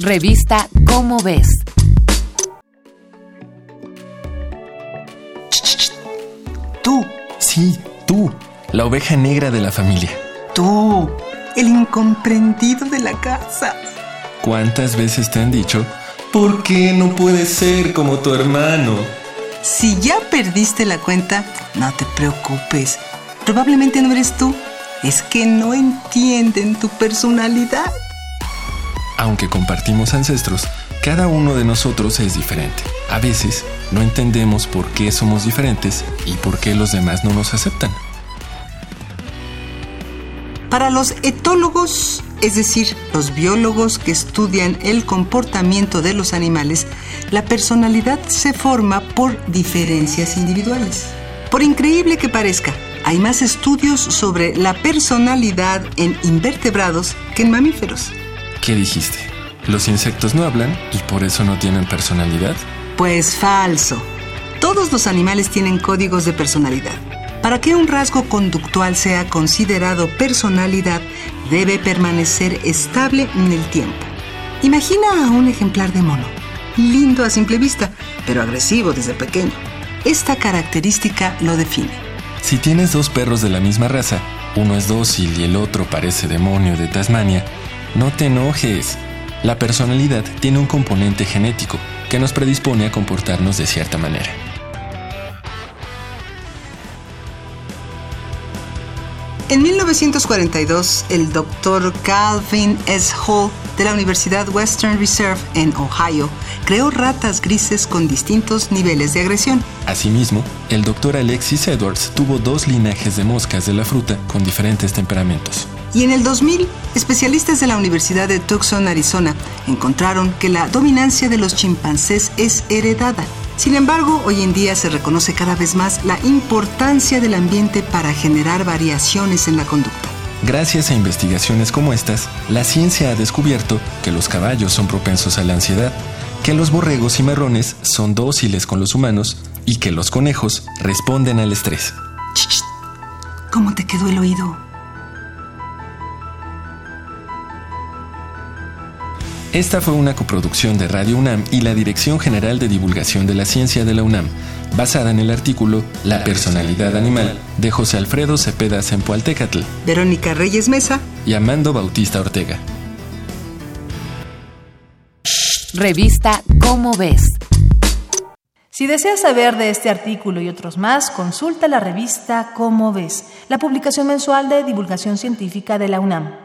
Revista Cómo ves. Tú, Sí, tú, la oveja negra de la familia. tú, el incomprendido de la casa. ¿Cuántas veces te han dicho, ¿por qué no puedes ser como tu hermano? Si ya perdiste la cuenta, no te preocupes. Probablemente no eres tú. Es que no entienden tu personalidad. Aunque compartimos ancestros, cada uno de nosotros es diferente. A veces no entendemos por qué somos diferentes y por qué los demás no nos aceptan. Para los etólogos, es decir, los biólogos que estudian el comportamiento de los animales, la personalidad se forma por diferencias individuales. Por increíble que parezca, hay más estudios sobre la personalidad en invertebrados que en mamíferos. ¿Qué dijiste? ¿Los insectos no hablan y por eso no tienen personalidad? Pues falso. Todos los animales tienen códigos de personalidad. Para que un rasgo conductual sea considerado personalidad, debe permanecer estable en el tiempo. Imagina a un ejemplar de mono. Lindo a simple vista, pero agresivo desde pequeño. Esta característica lo define. Si tienes dos perros de la misma raza, uno es dócil y el otro parece demonio de Tasmania, no te enojes. La personalidad tiene un componente genético que nos predispone a comportarnos de cierta manera. En 1942, el doctor Calvin S. Hall de la Universidad Western Reserve en Ohio creó ratas grises con distintos niveles de agresión. Asimismo, el doctor Alexis Edwards tuvo dos linajes de moscas de la fruta con diferentes temperamentos. Y en el 2000, especialistas de la Universidad de Tucson, Arizona, encontraron que la dominancia de los chimpancés es heredada. Sin embargo, hoy en día se reconoce cada vez más la importancia del ambiente para generar variaciones en la conducta. Gracias a investigaciones como estas, la ciencia ha descubierto que los caballos son propensos a la ansiedad, que los borregos y marrones son dóciles con los humanos y que los conejos responden al estrés. ¿Cómo te quedó el oído? Esta fue una coproducción de Radio UNAM y la Dirección General de Divulgación de la Ciencia de la UNAM, basada en el artículo La personalidad animal de José Alfredo Cepeda Zempoaltecatl Verónica Reyes Mesa, y Amando Bautista Ortega. Revista Cómo ves. Si deseas saber de este artículo y otros más, consulta la revista Cómo ves, la publicación mensual de divulgación científica de la UNAM.